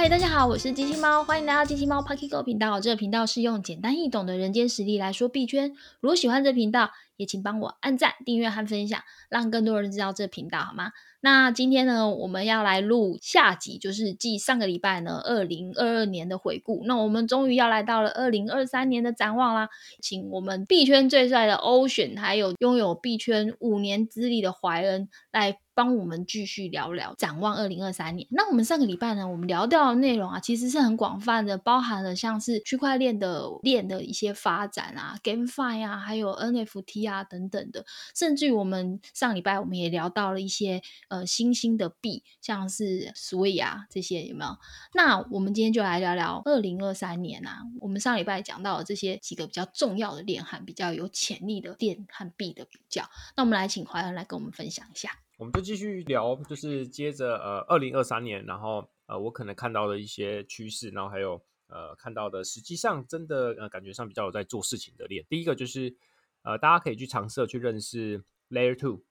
嗨，大家好，我是机器猫，欢迎来到机器猫 Pocket Go 频道。这个频道是用简单易懂的人间实例来说币圈。如果喜欢这频道，也请帮我按赞、订阅和分享，让更多人知道这频道，好吗？那今天呢，我们要来录下集，就是继上个礼拜呢，二零二二年的回顾。那我们终于要来到了二零二三年的展望啦，请我们币圈最帅的 Ocean，还有拥有币圈五年资历的怀恩来。帮我们继续聊聊展望二零二三年。那我们上个礼拜呢，我们聊到的内容啊，其实是很广泛的，包含了像是区块链的链的一些发展啊，GameFi 啊，还有 NFT 啊等等的，甚至于我们上礼拜我们也聊到了一些呃新兴的币，像是 Sui 啊这些有没有？那我们今天就来聊聊二零二三年啊，我们上礼拜讲到的这些几个比较重要的链和比较有潜力的链和币的比较。那我们来请怀恩来跟我们分享一下。我们就继续聊，就是接着呃，二零二三年，然后呃，我可能看到的一些趋势，然后还有呃，看到的实际上真的呃，感觉上比较有在做事情的链。第一个就是呃，大家可以去尝试去认识 Layer Two，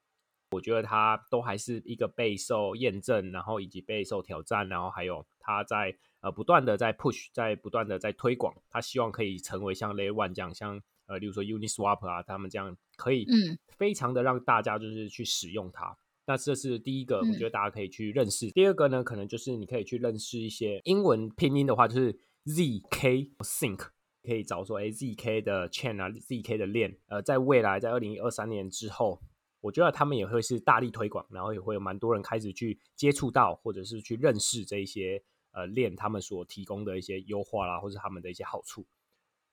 我觉得它都还是一个备受验证，然后以及备受挑战，然后还有它在呃不断的在 push，在不断的在推广，它希望可以成为像 Layer One 这样，像呃，例如说 Uniswap 啊，他们这样可以嗯，非常的让大家就是去使用它。那这是第一个，我觉得大家可以去认识。第二个呢，可能就是你可以去认识一些英文拼音的话，就是 zk think，可以找说，哎，zk 的 chain 啊，zk 的链，呃，在未来在二零二三年之后，我觉得他们也会是大力推广，然后也会有蛮多人开始去接触到，或者是去认识这一些呃链，他们所提供的一些优化啦，或者他们的一些好处。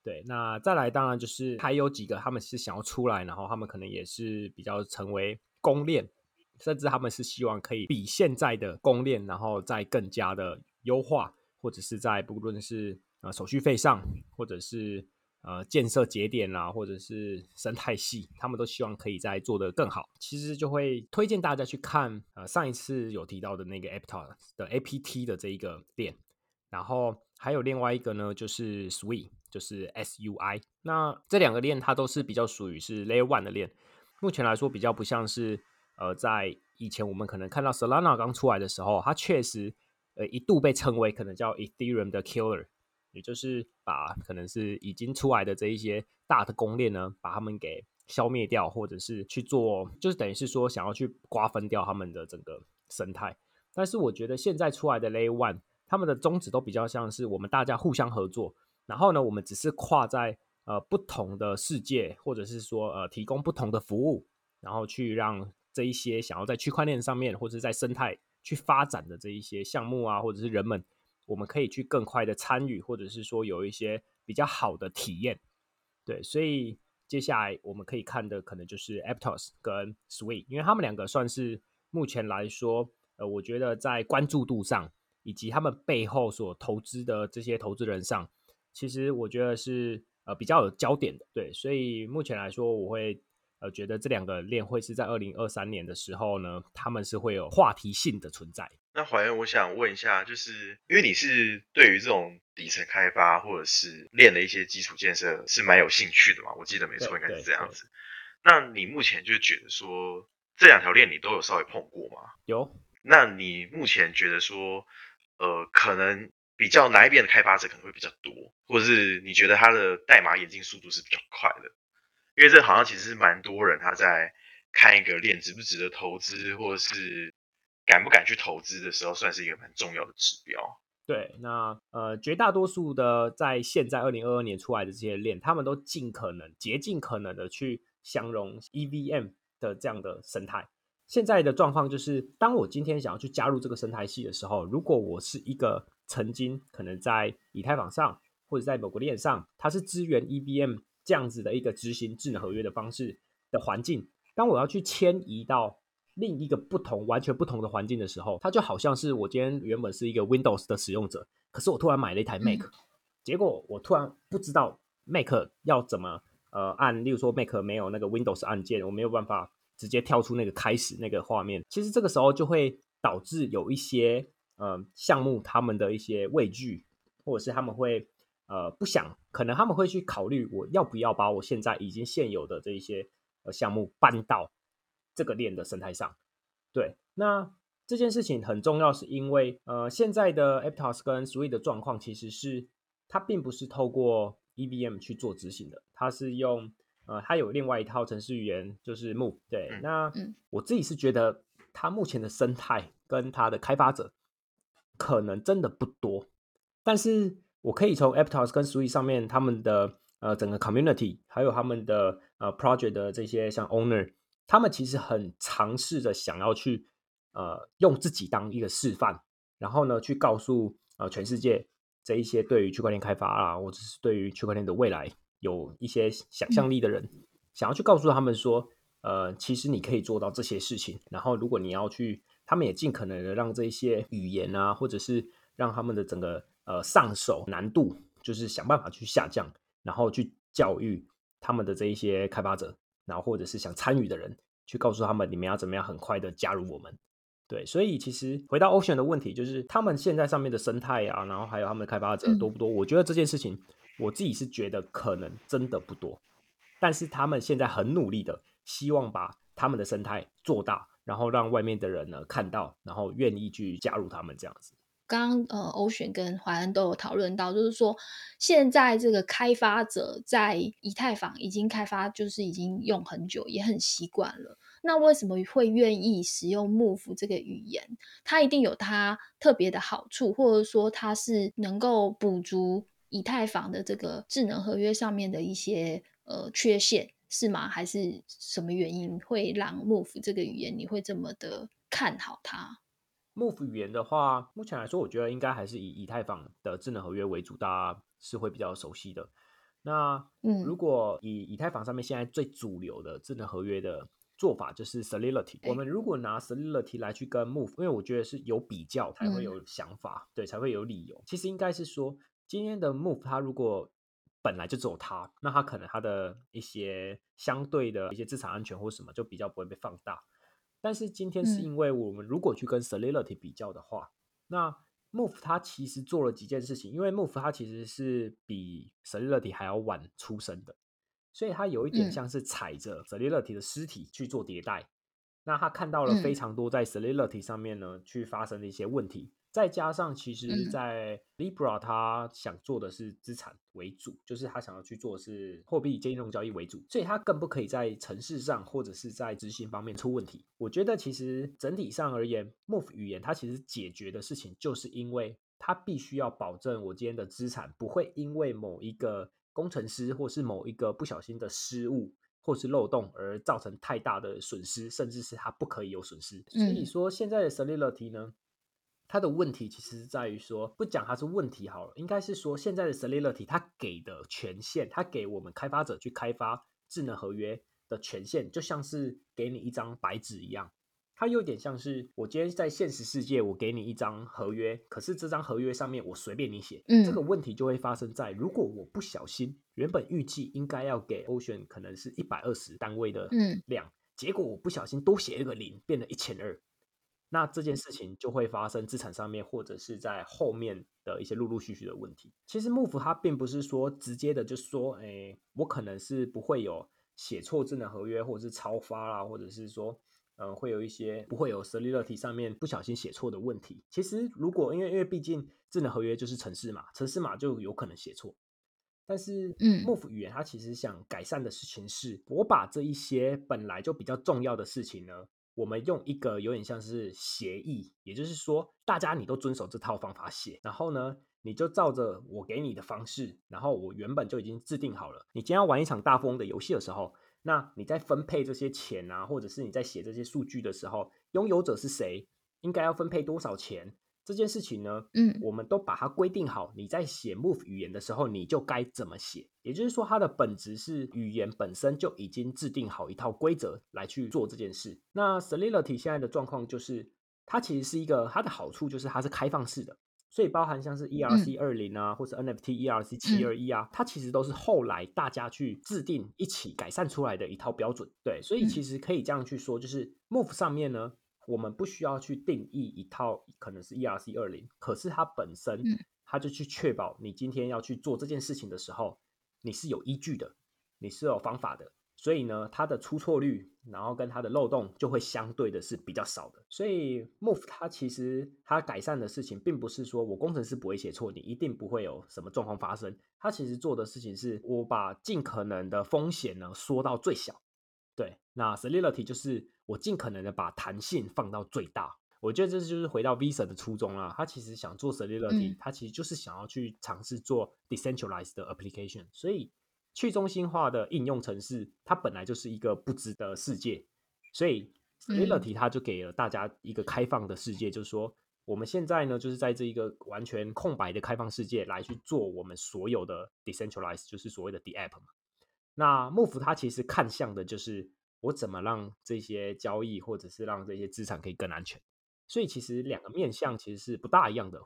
对，那再来，当然就是还有几个他们是想要出来，然后他们可能也是比较成为公链。甚至他们是希望可以比现在的公链，然后再更加的优化，或者是在不论是呃手续费上，或者是呃建设节点啦，或者是生态系，他们都希望可以再做得更好。其实就会推荐大家去看呃上一次有提到的那个 Aptos 的 APT 的这一个链，然后还有另外一个呢，就是 Sui，就是 SUI。那这两个链它都是比较属于是 Layer One 的链，目前来说比较不像是。呃，在以前我们可能看到 Solana 刚出来的时候，它确实呃一度被称为可能叫 Ethereum 的 Killer，也就是把可能是已经出来的这一些大的公链呢，把他们给消灭掉，或者是去做，就是等于是说想要去瓜分掉他们的整个生态。但是我觉得现在出来的 Layer One，他们的宗旨都比较像是我们大家互相合作，然后呢，我们只是跨在呃不同的世界，或者是说呃提供不同的服务，然后去让。这一些想要在区块链上面或者是在生态去发展的这一些项目啊，或者是人们，我们可以去更快的参与，或者是说有一些比较好的体验。对，所以接下来我们可以看的可能就是 Aptos 跟 Sweet，因为他们两个算是目前来说，呃，我觉得在关注度上以及他们背后所投资的这些投资人上，其实我觉得是呃比较有焦点的。对，所以目前来说，我会。呃，觉得这两个链会是在二零二三年的时候呢，他们是会有话题性的存在。那怀恩，我想问一下，就是因为你是对于这种底层开发或者是链的一些基础建设是蛮有兴趣的嘛？我记得没错，应该是这样子。那你目前就觉得说这两条链你都有稍微碰过吗？有。那你目前觉得说，呃，可能比较哪一边的开发者可能会比较多，或者是你觉得它的代码演进速度是比较快的？因为这好像其实是蛮多人他在看一个链值不值得投资，或者是敢不敢去投资的时候，算是一个蛮重要的指标。对，那呃，绝大多数的在现在二零二二年出来的这些链，他们都尽可能竭尽可能的去相容 EVM 的这样的生态。现在的状况就是，当我今天想要去加入这个生态系的时候，如果我是一个曾经可能在以太坊上或者在某个链上，它是支援 EVM。这样子的一个执行智能合约的方式的环境，当我要去迁移到另一个不同、完全不同的环境的时候，它就好像是我今天原本是一个 Windows 的使用者，可是我突然买了一台 Mac，结果我突然不知道 Mac 要怎么呃按，例如说 Mac 没有那个 Windows 按键，我没有办法直接跳出那个开始那个画面。其实这个时候就会导致有一些呃项目他们的一些畏惧，或者是他们会。呃，不想，可能他们会去考虑，我要不要把我现在已经现有的这一些呃项目搬到这个链的生态上？对，那这件事情很重要，是因为呃，现在的 Aptos 跟 Sui 的状况其实是它并不是透过 EVM 去做执行的，它是用呃，它有另外一套程式语言，就是 Move。对，那我自己是觉得它目前的生态跟它的开发者可能真的不多，但是我可以从 Aptos 跟 Sui 上面他们的呃整个 community，还有他们的呃 project 的这些像 owner，他们其实很尝试着想要去。呃，用自己当一个示范，然后呢，去告诉呃全世界这一些对于区块链开发啊，或者是对于区块链的未来有一些想象力的人，想要去告诉他们说，呃，其实你可以做到这些事情。然后，如果你要去，他们也尽可能的让这些语言啊，或者是让他们的整个呃上手难度，就是想办法去下降，然后去教育他们的这一些开发者，然后或者是想参与的人，去告诉他们，你们要怎么样很快的加入我们。对，所以其实回到 Ocean 的问题，就是他们现在上面的生态啊，然后还有他们的开发者多不多？我觉得这件事情，我自己是觉得可能真的不多，但是他们现在很努力的，希望把他们的生态做大，然后让外面的人呢看到，然后愿意去加入他们这样子。刚刚呃，欧选跟怀恩都有讨论到，就是说现在这个开发者在以太坊已经开发，就是已经用很久，也很习惯了。那为什么会愿意使用 Move 这个语言？它一定有它特别的好处，或者说它是能够补足以太坊的这个智能合约上面的一些呃缺陷，是吗？还是什么原因会让 Move 这个语言你会这么的看好它？Move 语言的话，目前来说，我觉得应该还是以以太坊的智能合约为主，大家是会比较熟悉的。那嗯，如果以以太坊上面现在最主流的智能合约的。做法就是 Solidity。我们如果拿 Solidity 来去跟 Move，因为我觉得是有比较才会有想法，对，才会有理由。其实应该是说，今天的 Move 它如果本来就只有它，那它可能它的一些相对的一些资产安全或什么就比较不会被放大。但是今天是因为我们如果去跟 Solidity 比较的话，那 Move 它其实做了几件事情，因为 Move 它其实是比 Solidity 还要晚出生的。所以它有一点像是踩着 Solidity 的尸体去做迭代，那他看到了非常多在 Solidity 上面呢去发生的一些问题，再加上其实在 Libra 他想做的是资产为主，就是他想要去做的是货币金融交易为主，所以他更不可以在城市上或者是在执行方面出问题。我觉得其实整体上而言，Move 语言它其实解决的事情，就是因为它必须要保证我今天的资产不会因为某一个。工程师或是某一个不小心的失误或是漏洞而造成太大的损失，甚至是它不可以有损失。所以说，现在的 Solidity 呢，它的问题其实是在于说，不讲它是问题好了，应该是说现在的 Solidity 它给的权限，它给我们开发者去开发智能合约的权限，就像是给你一张白纸一样。它有点像是我今天在现实世界，我给你一张合约，可是这张合约上面我随便你写，这个问题就会发生在如果我不小心，原本预计应该要给 Ocean 可能是一百二十单位的量，结果我不小心多写一个零，变成一千二，那这件事情就会发生资产上面或者是在后面的一些陆陆续续的问题。其实 Move 它并不是说直接的就说，哎，我可能是不会有写错智能合约，或者是超发啦，或者是说。呃，会有一些不会有 Solidity 上面不小心写错的问题。其实，如果因为因为毕竟智能合约就是程式码，程式码就有可能写错。但是，嗯，Move 语言它其实想改善的事情是，我把这一些本来就比较重要的事情呢，我们用一个有点像是协议，也就是说，大家你都遵守这套方法写，然后呢，你就照着我给你的方式，然后我原本就已经制定好了，你今天要玩一场大富翁的游戏的时候。那你在分配这些钱啊，或者是你在写这些数据的时候，拥有者是谁？应该要分配多少钱？这件事情呢，嗯，我们都把它规定好。你在写 Move 语言的时候，你就该怎么写？也就是说，它的本质是语言本身就已经制定好一套规则来去做这件事。那 Solidity 现在的状况就是，它其实是一个它的好处就是它是开放式的。所以包含像是 ERC 二零啊，或者 NFT ERC 七二一啊，它其实都是后来大家去制定一起改善出来的一套标准。对，所以其实可以这样去说，就是 Move 上面呢，我们不需要去定义一套可能是 ERC 二零，可是它本身，它就去确保你今天要去做这件事情的时候，你是有依据的，你是有方法的，所以呢，它的出错率，然后跟它的漏洞就会相对的是比较少的。所以 Move 它其实它改善的事情，并不是说我工程师不会写错，你一定不会有什么状况发生。它其实做的事情是，我把尽可能的风险呢缩到最小。对，那 Solidity 就是我尽可能的把弹性放到最大。我觉得这就是回到 Visa 的初衷啦。他其实想做 Solidity，他其实就是想要去尝试做 decentralized 的 application，所以。去中心化的应用程式，它本来就是一个不值的世界，所以 Solidity 它就给了大家一个开放的世界，就是说我们现在呢，就是在这一个完全空白的开放世界来去做我们所有的 decentralized，就是所谓的 DApp 嘛。那幕府它其实看向的就是我怎么让这些交易或者是让这些资产可以更安全，所以其实两个面向其实是不大一样的，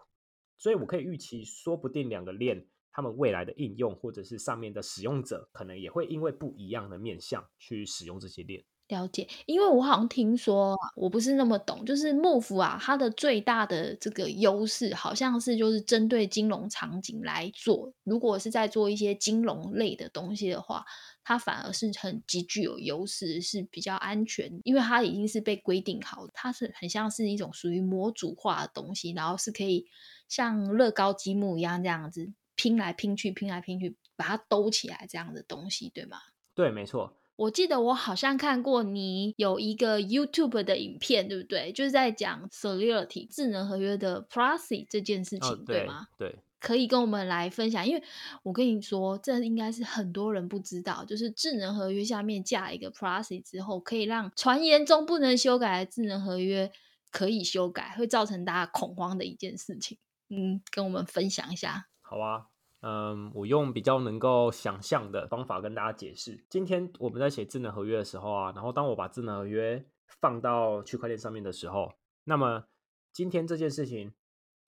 所以我可以预期，说不定两个链。他们未来的应用，或者是上面的使用者，可能也会因为不一样的面向去使用这些链。了解，因为我好像听说，我不是那么懂，就是幕府啊，它的最大的这个优势，好像是就是针对金融场景来做。如果是在做一些金融类的东西的话，它反而是很极具有优势，是比较安全，因为它已经是被规定好，它是很像是一种属于模组化的东西，然后是可以像乐高积木一样这样子。拼来拼去，拼来拼去，把它兜起来，这样的东西，对吗？对，没错。我记得我好像看过你有一个 YouTube 的影片，对不对？就是在讲 Solidity 智能合约的 Pricing 这件事情，对吗？对，可以跟我们来分享。因为我跟你说，这应该是很多人不知道，就是智能合约下面架一个 Pricing 之后，可以让传言中不能修改的智能合约可以修改，会造成大家恐慌的一件事情。嗯，跟我们分享一下。好啊，嗯，我用比较能够想象的方法跟大家解释。今天我们在写智能合约的时候啊，然后当我把智能合约放到区块链上面的时候，那么今天这件事情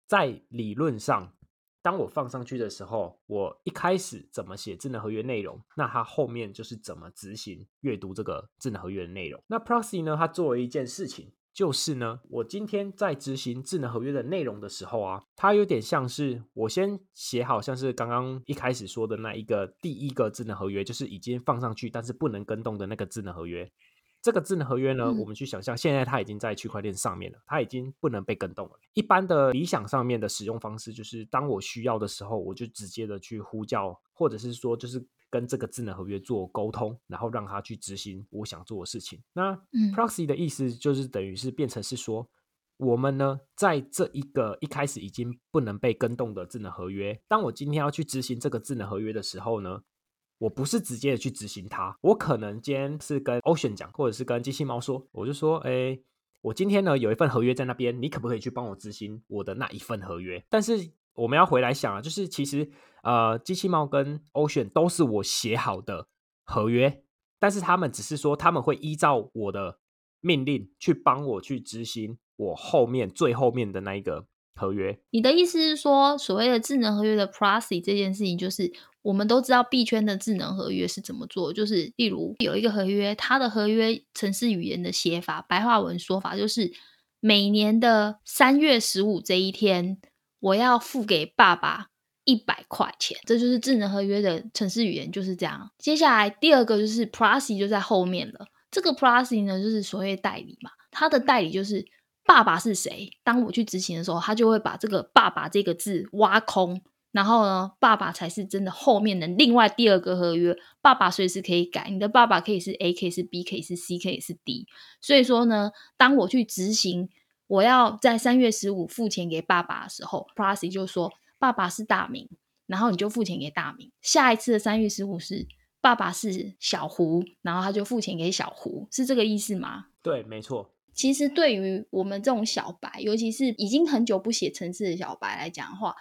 在理论上，当我放上去的时候，我一开始怎么写智能合约内容，那它后面就是怎么执行阅读这个智能合约的内容。那 Proxy 呢，它做了一件事情。就是呢，我今天在执行智能合约的内容的时候啊，它有点像是我先写好像是刚刚一开始说的那一个第一个智能合约，就是已经放上去但是不能跟动的那个智能合约。这个智能合约呢，我们去想象，现在它已经在区块链上面了，它已经不能被跟动了。一般的理想上面的使用方式，就是当我需要的时候，我就直接的去呼叫，或者是说就是。跟这个智能合约做沟通，然后让他去执行我想做的事情。那 proxy 的意思就是等于是变成是说，我们呢在这一个一开始已经不能被跟动的智能合约，当我今天要去执行这个智能合约的时候呢，我不是直接的去执行它，我可能今天是跟 Ocean 讲，或者是跟机器猫说，我就说，哎，我今天呢有一份合约在那边，你可不可以去帮我执行我的那一份合约？但是我们要回来想啊，就是其实呃，机器猫跟 Ocean 都是我写好的合约，但是他们只是说他们会依照我的命令去帮我去执行我后面最后面的那一个合约。你的意思是说，所谓的智能合约的 Pricing 这件事情，就是我们都知道币圈的智能合约是怎么做，就是例如有一个合约，它的合约程式语言的写法，白话文说法就是每年的三月十五这一天。我要付给爸爸一百块钱，这就是智能合约的程式语言就是这样。接下来第二个就是 Pricing 就在后面了。这个 Pricing 呢，就是所谓代理嘛，它的代理就是爸爸是谁。当我去执行的时候，他就会把这个“爸爸”这个字挖空，然后呢，爸爸才是真的后面的另外第二个合约。爸爸随时可以改，你的爸爸可以是 A，可以是 B，可以是 C，可以是 D。所以说呢，当我去执行。我要在三月十五付钱给爸爸的时候 p r a s y 就说爸爸是大明，然后你就付钱给大明。下一次的三月十五是爸爸是小胡，然后他就付钱给小胡，是这个意思吗？对，没错。其实对于我们这种小白，尤其是已经很久不写程式的小白来讲的话，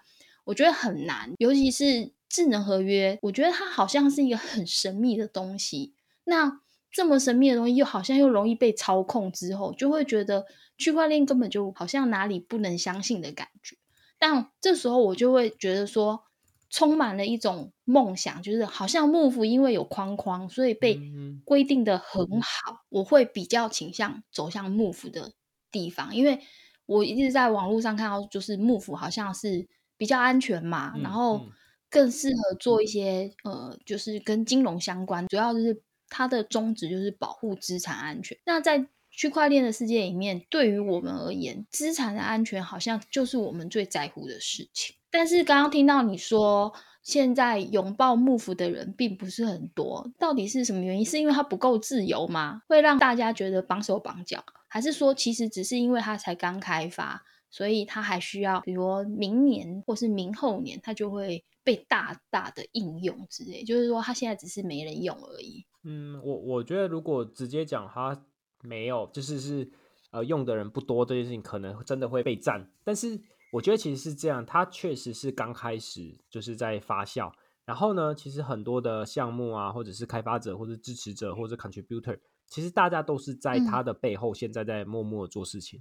我觉得很难。尤其是智能合约，我觉得它好像是一个很神秘的东西。那这么神秘的东西，又好像又容易被操控，之后就会觉得。区块链根本就好像哪里不能相信的感觉，但这时候我就会觉得说，充满了一种梦想，就是好像幕府因为有框框，所以被规定的很好。我会比较倾向走向幕府的地方，因为我一直在网络上看到，就是幕府好像是比较安全嘛，然后更适合做一些呃，就是跟金融相关，主要就是它的宗旨就是保护资产安全。那在区块链的世界里面，对于我们而言，资产的安全好像就是我们最在乎的事情。但是刚刚听到你说，现在拥抱幕府的人并不是很多，到底是什么原因？是因为它不够自由吗？会让大家觉得绑手绑脚，还是说其实只是因为它才刚开发，所以它还需要，比如说明年或是明后年，它就会被大大的应用之类？就是说，它现在只是没人用而已。嗯，我我觉得如果直接讲它。没有，就是是呃用的人不多这件事情，可能真的会被占。但是我觉得其实是这样，它确实是刚开始就是在发酵。然后呢，其实很多的项目啊，或者是开发者，或者支持者，或者 contributor，其实大家都是在它的背后，现在在默默做事情。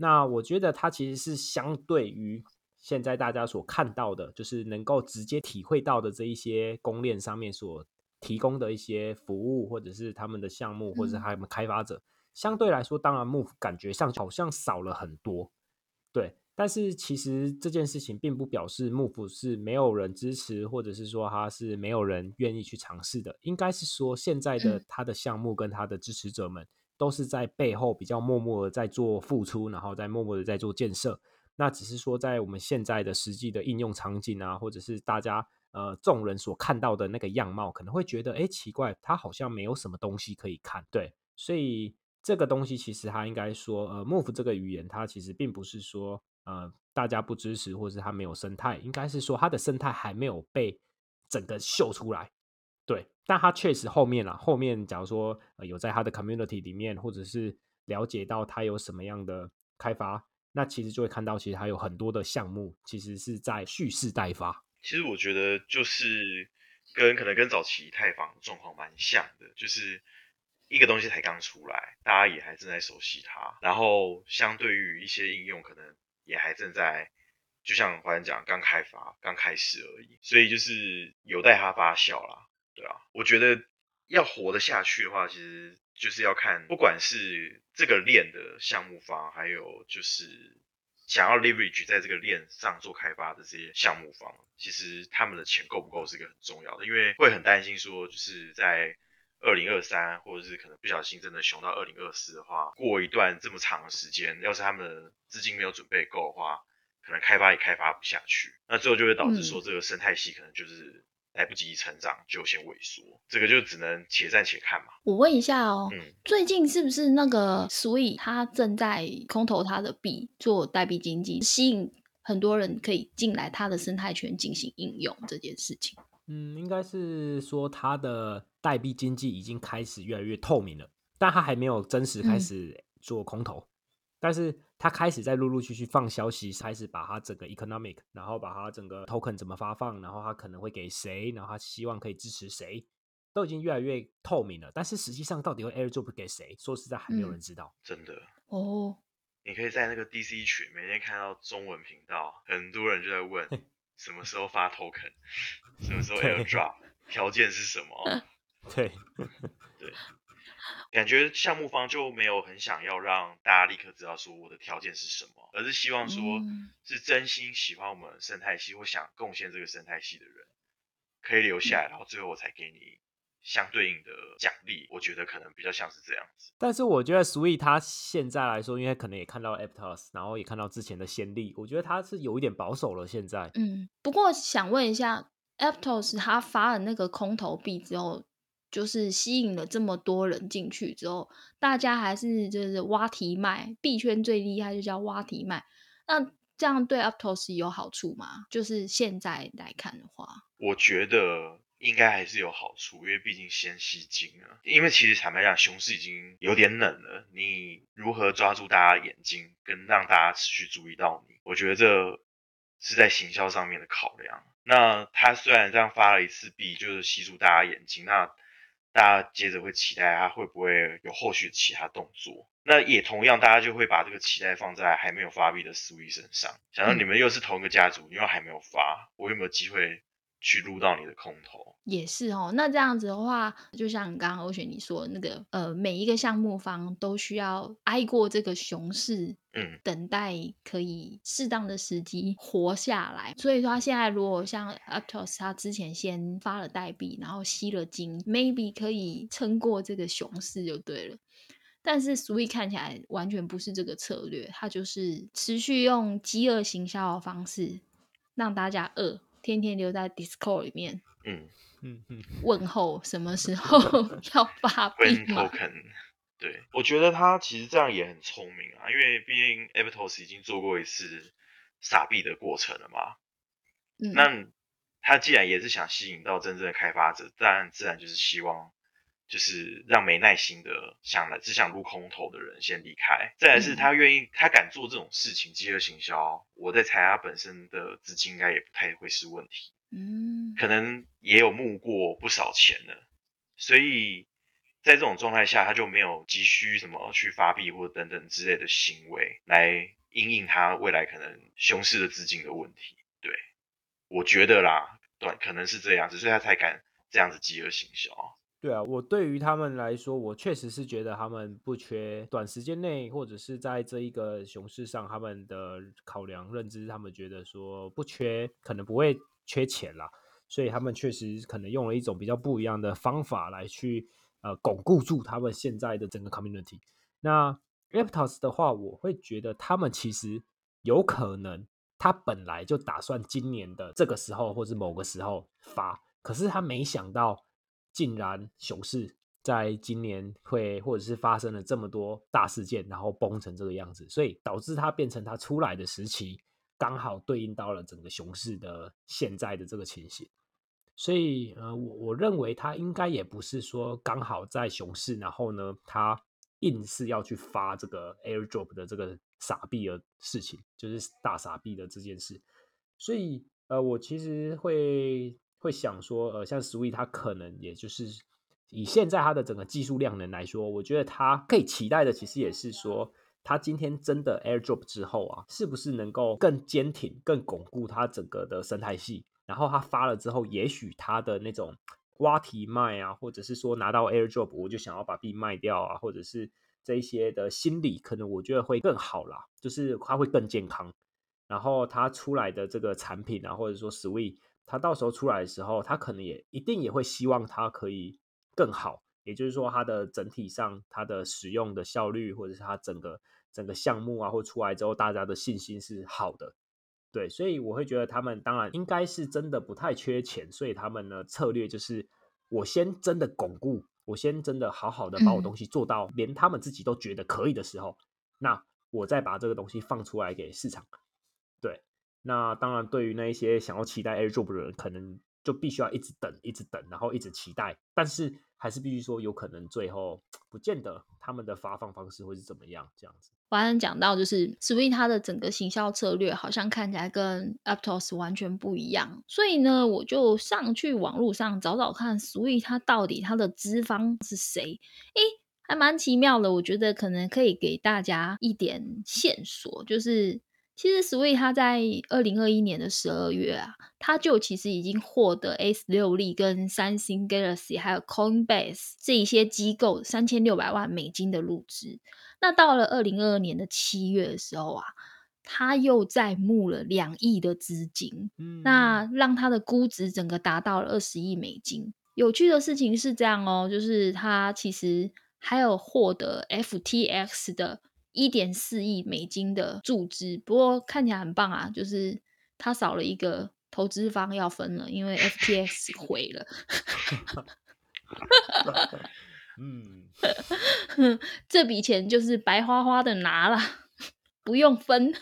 那我觉得它其实是相对于现在大家所看到的，就是能够直接体会到的这一些公链上面所。提供的一些服务，或者是他们的项目，或者是他们开发者，相对来说，当然 Move 感觉上好像少了很多，对。但是其实这件事情并不表示 Move 是没有人支持，或者是说他是没有人愿意去尝试的。应该是说，现在的他的项目跟他的支持者们，都是在背后比较默默的在做付出，然后在默默的在做建设。那只是说，在我们现在的实际的应用场景啊，或者是大家。呃，众人所看到的那个样貌，可能会觉得，哎，奇怪，他好像没有什么东西可以看，对，所以这个东西其实它应该说，呃，Move 这个语言，它其实并不是说，呃，大家不支持，或者是它没有生态，应该是说它的生态还没有被整个秀出来，但它确实后面啊，后面假如说有在它的 community 里面，或者是了解到它有什么样的开发，那其实就会看到，其实他有很多的项目，其实是在蓄势待发。其实我觉得就是跟可能跟早期以太坊状况蛮像的，就是一个东西才刚出来，大家也还正在熟悉它，然后相对于一些应用，可能也还正在，就像华人讲，刚开发、刚开始而已，所以就是有待它发酵啦，对啊，我觉得要活得下去的话，其实就是要看，不管是这个链的项目方，还有就是。想要 leverage 在这个链上做开发的这些项目方，其实他们的钱够不够是一个很重要的，因为会很担心说，就是在二零二三或者是可能不小心真的熊到二零二四的话，过一段这么长的时间，要是他们的资金没有准备够的话，可能开发也开发不下去，那最后就会导致说这个生态系可能就是。来不及成长就先萎缩，这个就只能且战且看嘛。我问一下哦，嗯，最近是不是那个 Sui 他正在空投他的币做代币经济，吸引很多人可以进来他的生态圈进行应用这件事情？嗯，应该是说他的代币经济已经开始越来越透明了，但他还没有真实开始做空投。但是他开始在陆陆续续放消息，开始把他整个 economic，然后把他整个 token 怎么发放，然后他可能会给谁，然后他希望可以支持谁，都已经越来越透明了。但是实际上到底会 airdrop 给谁，说实在还没有人知道。真的哦，你可以在那个 DC 群每天看到中文频道，很多人就在问什么时候发 token，什么时候 airdrop，条件是什么？对 对。感觉项目方就没有很想要让大家立刻知道说我的条件是什么，而是希望说是真心喜欢我们生态系或想贡献这个生态系的人可以留下来，然后最后我才给你相对应的奖励。我觉得可能比较像是这样子。但是我觉得 Sweet 他现在来说，因为可能也看到 Aptos，然后也看到之前的先例，我觉得他是有一点保守了。现在，嗯，不过想问一下，Aptos 他发了那个空投币之后。就是吸引了这么多人进去之后，大家还是就是挖题卖币圈最厉害就叫挖题卖。那这样对 Aptos 有好处吗？就是现在来看的话，我觉得应该还是有好处，因为毕竟先吸金啊。因为其实坦白讲，熊市已经有点冷了，你如何抓住大家眼睛，跟让大家持续注意到你，我觉得这是在行销上面的考量。那他虽然这样发了一次币，就是吸住大家眼睛，那大家接着会期待他会不会有后续其他动作，那也同样，大家就会把这个期待放在还没有发币的 Sui 身上，想到你们又是同一个家族，你又还没有发，我有没有机会去撸到你的空头。也是哦，那这样子的话，就像刚刚欧雪你说的那个，呃，每一个项目方都需要挨过这个熊市，嗯，等待可以适当的时机活下来。所以说，他现在如果像 Aptos，他之前先发了代币，然后吸了金，maybe 可以撑过这个熊市就对了。但是 Sweet 看起来完全不是这个策略，他就是持续用饥饿行销的方式让大家饿，天天留在 Discord 里面。嗯嗯嗯，问候什么时候 要发币，Win 嘛？对我觉得他其实这样也很聪明啊，因为毕竟 Aptos 已经做过一次傻币的过程了嘛。嗯，那他既然也是想吸引到真正的开发者，当然自然就是希望，就是让没耐心的想来只想撸空头的人先离开。再来是嗯他愿意，他敢做这种事情，饥饿行销，我在猜他本身的资金应该也不太会是问题，嗯可能也有募过不少钱了，所以在这种状态下，他就没有急需什么去发币或等等之类的行为来因应他未来可能熊市的资金的问题。对，我觉得啦，短可能是这样子，所以他才敢这样子饥饿行销。对啊，我对于他们来说，我确实是觉得他们不缺短时间内，或者是在这一个熊市上，他们的考量认知，他们觉得说不缺，可能不会缺钱啦，所以他们确实可能用了一种比较不一样的方法来去呃巩固住他们现在的整个 community。那 Aptos 的话，我会觉得他们其实有可能，他本来就打算今年的这个时候或是某个时候发，可是他没想到。竟然熊市在今年会或者是发生了这么多大事件，然后崩成这个样子，所以导致它变成它出来的时期刚好对应到了整个熊市的现在的这个情形。所以呃，我我认为它应该也不是说刚好在熊市，然后呢，它硬是要去发这个 airdrop 的这个傻币的事情，就是大傻币的这件事。所以呃，我其实会。会想说，呃，像 Sweet 它可能也就是以现在它的整个技术量能来说，我觉得它可以期待的，其实也是说，它今天真的 AirDrop 之后啊，是不是能够更坚挺、更巩固它整个的生态系？然后它发了之后，也许它的那种挖题卖啊，或者是说拿到 AirDrop 我就想要把币卖掉啊，或者是这一些的心理，可能我觉得会更好啦，就是它会更健康。然后它出来的这个产品啊，或者说 Sweet。它到时候出来的时候，他可能也一定也会希望它可以更好，也就是说，它的整体上它的使用的效率，或者是它整个整个项目啊，或出来之后，大家的信心是好的。对，所以我会觉得他们当然应该是真的不太缺钱，所以他们呢策略就是我先真的巩固，我先真的好好的把我东西做到连他们自己都觉得可以的时候，那我再把这个东西放出来给市场。那当然，对于那一些想要期待 AirDrop 的人，可能就必须要一直等，一直等，然后一直期待。但是还是必须说，有可能最后不见得他们的发放方式会是怎么样这样子。我刚讲到，就是 Sweet 它的整个行销策略好像看起来跟 Aptos 完全不一样，所以呢，我就上去网络上找找看，Sweet 它到底它的资方是谁？诶，还蛮奇妙的，我觉得可能可以给大家一点线索，就是。其实，Sweet 它在二零二一年的十二月啊，它就其实已经获得 S 六力跟三星 Galaxy 还有 Coinbase 这一些机构三千六百万美金的入资。那到了二零二二年的七月的时候啊，他又再募了两亿的资金，嗯，那让他的估值整个达到了二十亿美金。有趣的事情是这样哦，就是他其实还有获得 FTX 的。一点四亿美金的注资，不过看起来很棒啊，就是他少了一个投资方要分了，因为 FTX 毁了。嗯，这笔钱就是白花花的拿了，不用分。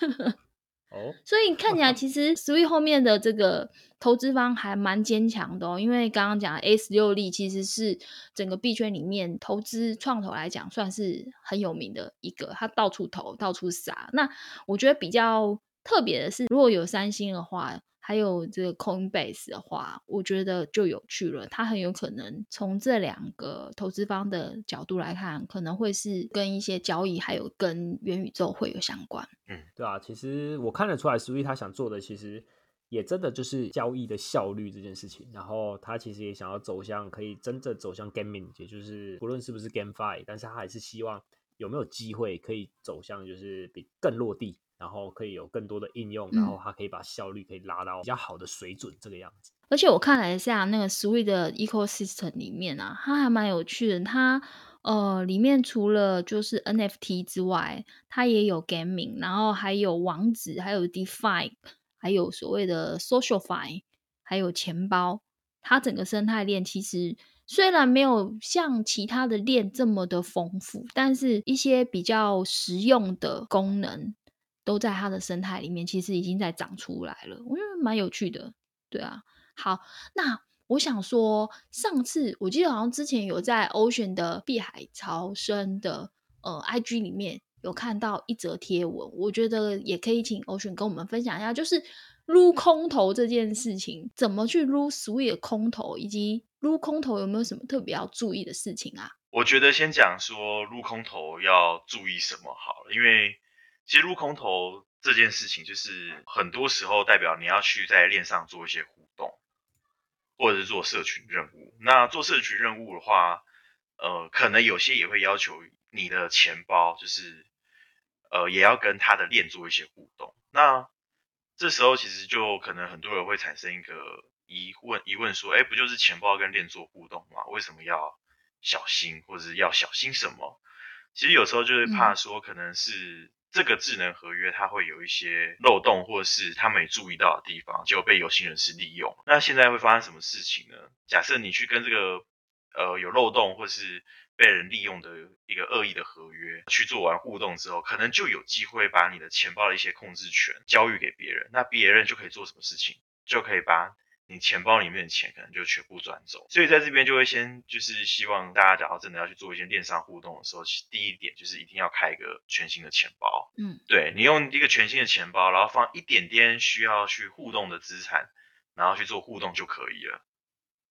哦，所以看起来其实 Sweet 后面的这个投资方还蛮坚强的哦，因为刚刚讲 S 六力其实是整个币圈里面投资创投来讲算是很有名的一个，他到处投到处撒。那我觉得比较特别的是，如果有三星的话，还有这个 Coinbase 的话，我觉得就有趣了。它很有可能从这两个投资方的角度来看，可能会是跟一些交易还有跟元宇宙会有相关。嗯，对啊，其实我看得出来，Sweet 他想做的其实也真的就是交易的效率这件事情。然后他其实也想要走向可以真正走向 gaming，也就是不论是不是 gamefi，但是他还是希望有没有机会可以走向就是比更落地，然后可以有更多的应用，然后它可以把效率可以拉到比较好的水准这个样子。而且我看了一下那个 Sweet 的 ecosystem 里面啊，它还蛮有趣的。它呃里面除了就是 NFT 之外，它也有 gaming，然后还有网址，还有 DeFi，还有所谓的 SocialFi，还有钱包。它整个生态链其实虽然没有像其他的链这么的丰富，但是一些比较实用的功能都在它的生态里面，其实已经在长出来了。我觉得蛮有趣的，对啊。好，那我想说，上次我记得好像之前有在 Ocean 的碧海潮生的呃 IG 里面有看到一则贴文，我觉得也可以请 Ocean 跟我们分享一下，就是撸空头这件事情，怎么去撸 Sweet 空头，以及撸空头有没有什么特别要注意的事情啊？我觉得先讲说撸空头要注意什么好了，因为其实撸空投这件事情，就是很多时候代表你要去在链上做一些互动。或者是做社群任务，那做社群任务的话，呃，可能有些也会要求你的钱包，就是呃，也要跟他的链做一些互动。那这时候其实就可能很多人会产生一个疑问，疑问说，哎，不就是钱包跟链做互动吗？为什么要小心，或者是要小心什么？其实有时候就是怕说，可能是。这个智能合约它会有一些漏洞，或是他没注意到的地方，就被有心人士利用。那现在会发生什么事情呢？假设你去跟这个呃有漏洞或是被人利用的一个恶意的合约去做完互动之后，可能就有机会把你的钱包的一些控制权交予给别人，那别人就可以做什么事情？就可以把。你钱包里面的钱可能就全部转走，所以在这边就会先就是希望大家，假如真的要去做一些链上互动的时候，第一点就是一定要开一个全新的钱包。嗯，对你用一个全新的钱包，然后放一点点需要去互动的资产，然后去做互动就可以了。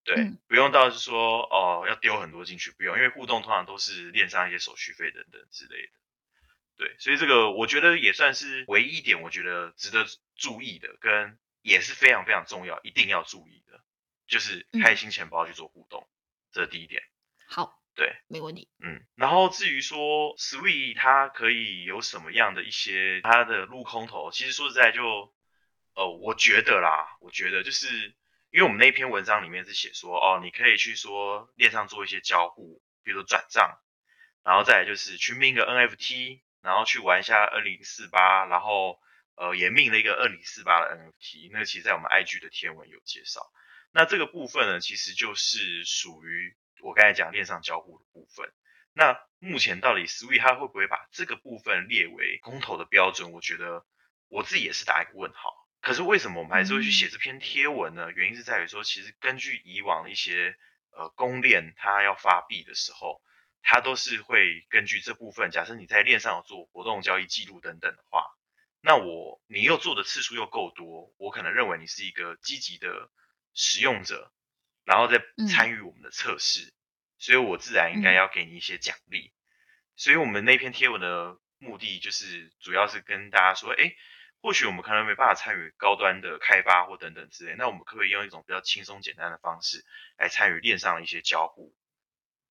对，不用到是说哦要丢很多进去，不用，因为互动通常都是链上一些手续费等等之类的。对，所以这个我觉得也算是唯一一点，我觉得值得注意的跟。也是非常非常重要，一定要注意的，就是开心钱包去做互动，这是第一点。好，对，没问题。嗯，然后至于说 Sweet 它可以有什么样的一些它的入空头，其实说实在就，呃，我觉得啦，我觉得就是因为我们那篇文章里面是写说，哦，你可以去说链上做一些交互，比如转账，然后再来就是去 mint 个 NFT，然后去玩一下二零四八，然后。呃，也命了一个二零四八的 NFT，那个其实在我们 IG 的天文有介绍。那这个部分呢，其实就是属于我刚才讲链上交互的部分。那目前到底 Sweet 它会不会把这个部分列为公投的标准？我觉得我自己也是打一个问号。可是为什么我们还是会去写这篇贴文呢？原因是在于说，其实根据以往的一些呃公链，它要发币的时候，它都是会根据这部分。假设你在链上有做活动交易记录等等的话。那我你又做的次数又够多，我可能认为你是一个积极的使用者，然后再参与我们的测试，所以我自然应该要给你一些奖励。所以我们那篇贴文的目的就是主要是跟大家说，哎，或许我们可能没办法参与高端的开发或等等之类，那我们可以用一种比较轻松简单的方式来参与链上的一些交互，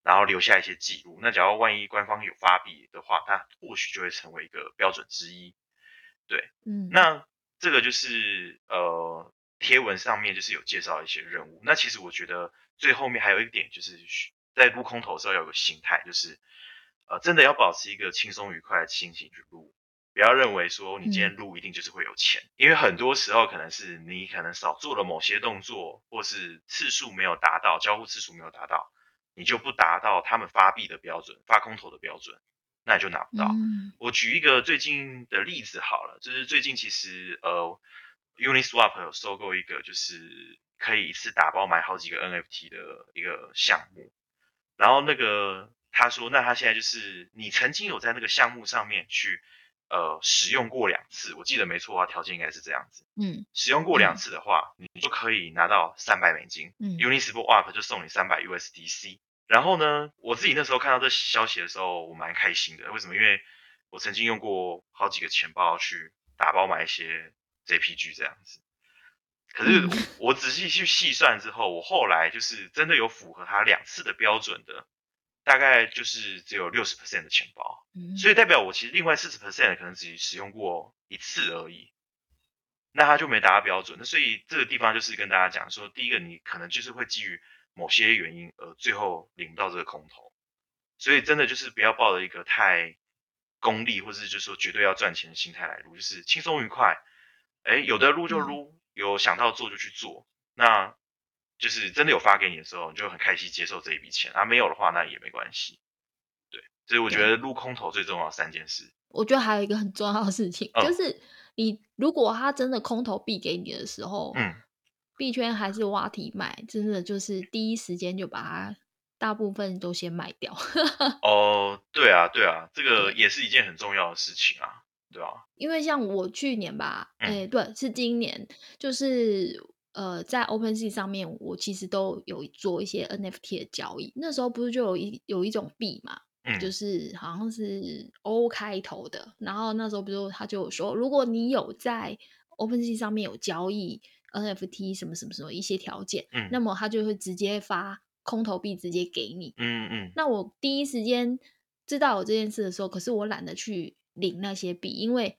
然后留下一些记录。那假如万一官方有发币的话，它或许就会成为一个标准之一。对，嗯，那这个就是呃，贴文上面就是有介绍一些任务。那其实我觉得最后面还有一点，就是在录空投的时候要有个心态，就是呃，真的要保持一个轻松愉快的心情去录，不要认为说你今天录一定就是会有钱，因为很多时候可能是你可能少做了某些动作，或是次数没有达到，交互次数没有达到，你就不达到他们发币的标准，发空投的标准。那你就拿不到。我举一个最近的例子好了，就是最近其实呃，Uniswap 有收购一个，就是可以一次打包买好几个 NFT 的一个项目。然后那个他说，那他现在就是你曾经有在那个项目上面去呃使用过两次，我记得没错啊，条件应该是这样子。嗯，使用过两次的话，你就可以拿到三百美金。嗯，Uniswap 就送你三百 USDC。然后呢，我自己那时候看到这消息的时候，我蛮开心的。为什么？因为我曾经用过好几个钱包去打包买一些 JPG 这样子。可是我仔细去细算之后，我后来就是真的有符合他两次的标准的，大概就是只有六十 percent 的钱包，所以代表我其实另外四十 percent 可能只使用过一次而已，那他就没达到标准。那所以这个地方就是跟大家讲说，第一个你可能就是会基于某些原因而最后领不到这个空头，所以真的就是不要抱着一个太功利或者就是说绝对要赚钱的心态来撸，就是轻松愉快，哎，有的撸就撸。有想到做就去做，那就是真的有发给你的时候，你就很开心接受这一笔钱啊。没有的话，那也没关系。对，所以我觉得撸空头最重要三件事。我觉得还有一个很重要的事情，就是你如果他真的空头币给你的时候，嗯，币圈还是挖题卖，真的就是第一时间就把它大部分都先卖掉。哦，对啊，对啊，这个也是一件很重要的事情啊。对啊，因为像我去年吧，哎，对，是今年，就是呃，在 OpenSea 上面，我其实都有做一些 NFT 的交易。那时候不是就有一有一种币嘛，就是好像是 O 开头的。然后那时候不是他就说，如果你有在 OpenSea 上面有交易 NFT 什么什么什么一些条件，嗯，那么他就会直接发空投币直接给你。嗯嗯。那我第一时间知道有这件事的时候，可是我懒得去。领那些币，因为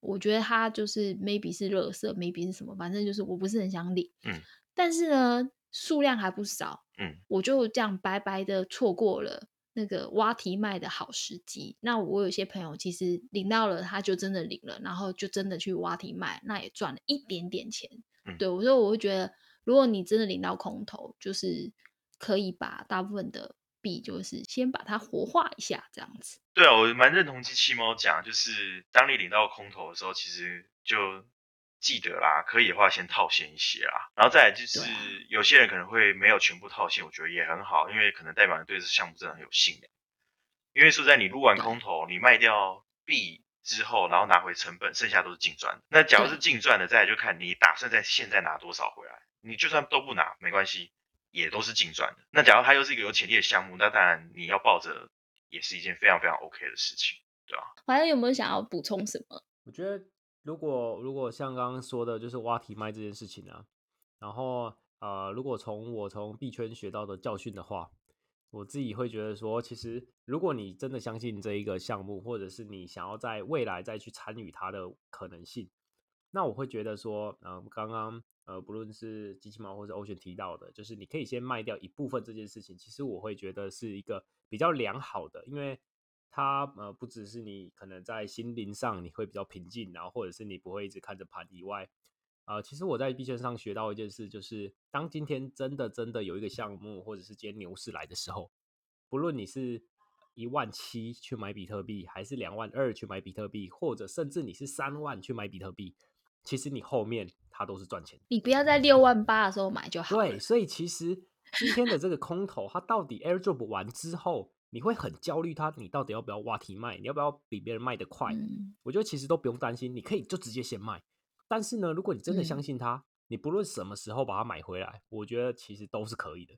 我觉得他就是 maybe 是垃圾，maybe 是什么，反正就是我不是很想领。嗯，但是呢，数量还不少。嗯，我就这样白白的错过了那个挖题卖的好时机。那我有些朋友其实领到了，他就真的领了，然后就真的去挖题卖，那也赚了一点点钱。对，我说我会觉得，如果你真的领到空头，就是可以把大部分的。币就是先把它活化一下，这样子。对啊，我蛮认同机器猫讲，就是当你领到空头的时候，其实就记得啦，可以的话先套现一些啦。然后再来就是有些人可能会没有全部套现，我觉得也很好，因为可能代表你对这项目真的很有信仰。因为说在你撸完空头，你卖掉币之后，然后拿回成本，剩下都是净赚。那假如是净赚的，再来就看你打算在现在拿多少回来。你就算都不拿，没关系。也都是净赚的。那假如它又是一个有潜力的项目，那当然你要抱着也是一件非常非常 OK 的事情，对吧？反正有没有想要补充什么？我觉得如果如果像刚刚说的，就是挖题卖这件事情啊，然后呃，如果从我从币圈学到的教训的话，我自己会觉得说，其实如果你真的相信这一个项目，或者是你想要在未来再去参与它的可能性，那我会觉得说，嗯，刚刚。呃，不论是机器猫或者欧璇提到的，就是你可以先卖掉一部分这件事情，其实我会觉得是一个比较良好的，因为它呃不只是你可能在心灵上你会比较平静，然后或者是你不会一直看着盘以外，呃，其实我在币圈上学到一件事，就是当今天真的真的有一个项目或者是今天牛市来的时候，不论你是一万七去买比特币，还是两万二去买比特币，或者甚至你是三万去买比特币。其实你后面它都是赚钱，你不要在六万八的时候买就好。对，所以其实今天的这个空头，它到底 airdrop 完之后，你会很焦虑，它你到底要不要挖题卖？你要不要比别人卖的快？我觉得其实都不用担心，你可以就直接先卖。但是呢，如果你真的相信它，你不论什么时候把它买回来，我觉得其实都是可以的。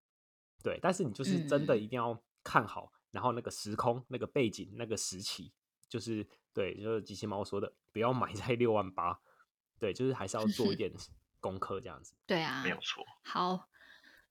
对，但是你就是真的一定要看好，然后那个时空、那个背景、那个时期，就是对，就是机器猫说的，不要买在六万八。对，就是还是要做一 点功课这样子。对啊，没有错。好，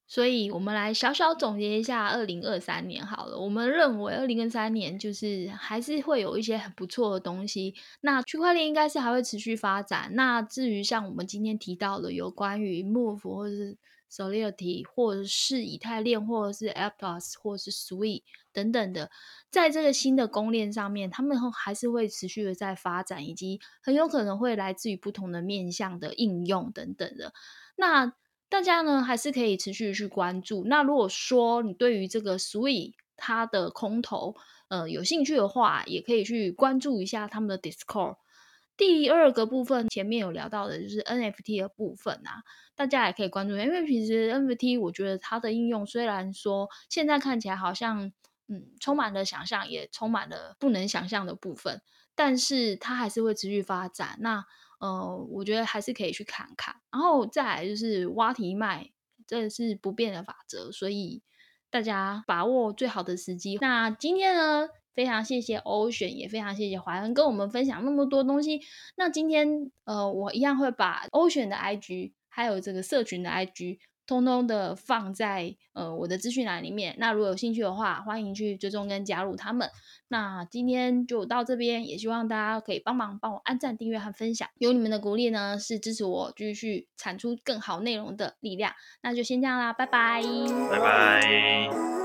所以我们来小小总结一下二零二三年好了。我们认为二零二三年就是还是会有一些很不错的东西。那区块链应该是还会持续发展。那至于像我们今天提到的有关于 Move 或者是 Solidity，或者是以太链，或者是 Aptos，或者是 Sweet 等等的。在这个新的公链上面，他们还是会持续的在发展，以及很有可能会来自于不同的面向的应用等等的。那大家呢，还是可以持续去关注。那如果说你对于这个 Sweet 它的空投呃有兴趣的话，也可以去关注一下他们的 Discord。第二个部分前面有聊到的就是 NFT 的部分啊，大家也可以关注，因为其实 NFT 我觉得它的应用虽然说现在看起来好像。嗯，充满了想象，也充满了不能想象的部分，但是它还是会持续发展。那呃，我觉得还是可以去看看。然后再来就是挖题卖，这是不变的法则，所以大家把握最好的时机。那今天呢，非常谢谢 Ocean，，也非常谢谢怀恩跟我们分享那么多东西。那今天呃，我一样会把 Ocean 的 IG。还有这个社群的 IG，通通的放在呃我的资讯栏里面。那如果有兴趣的话，欢迎去追踪跟加入他们。那今天就到这边，也希望大家可以帮忙帮我按赞、订阅和分享，有你们的鼓励呢，是支持我继续产出更好内容的力量。那就先这样啦，拜拜，拜拜。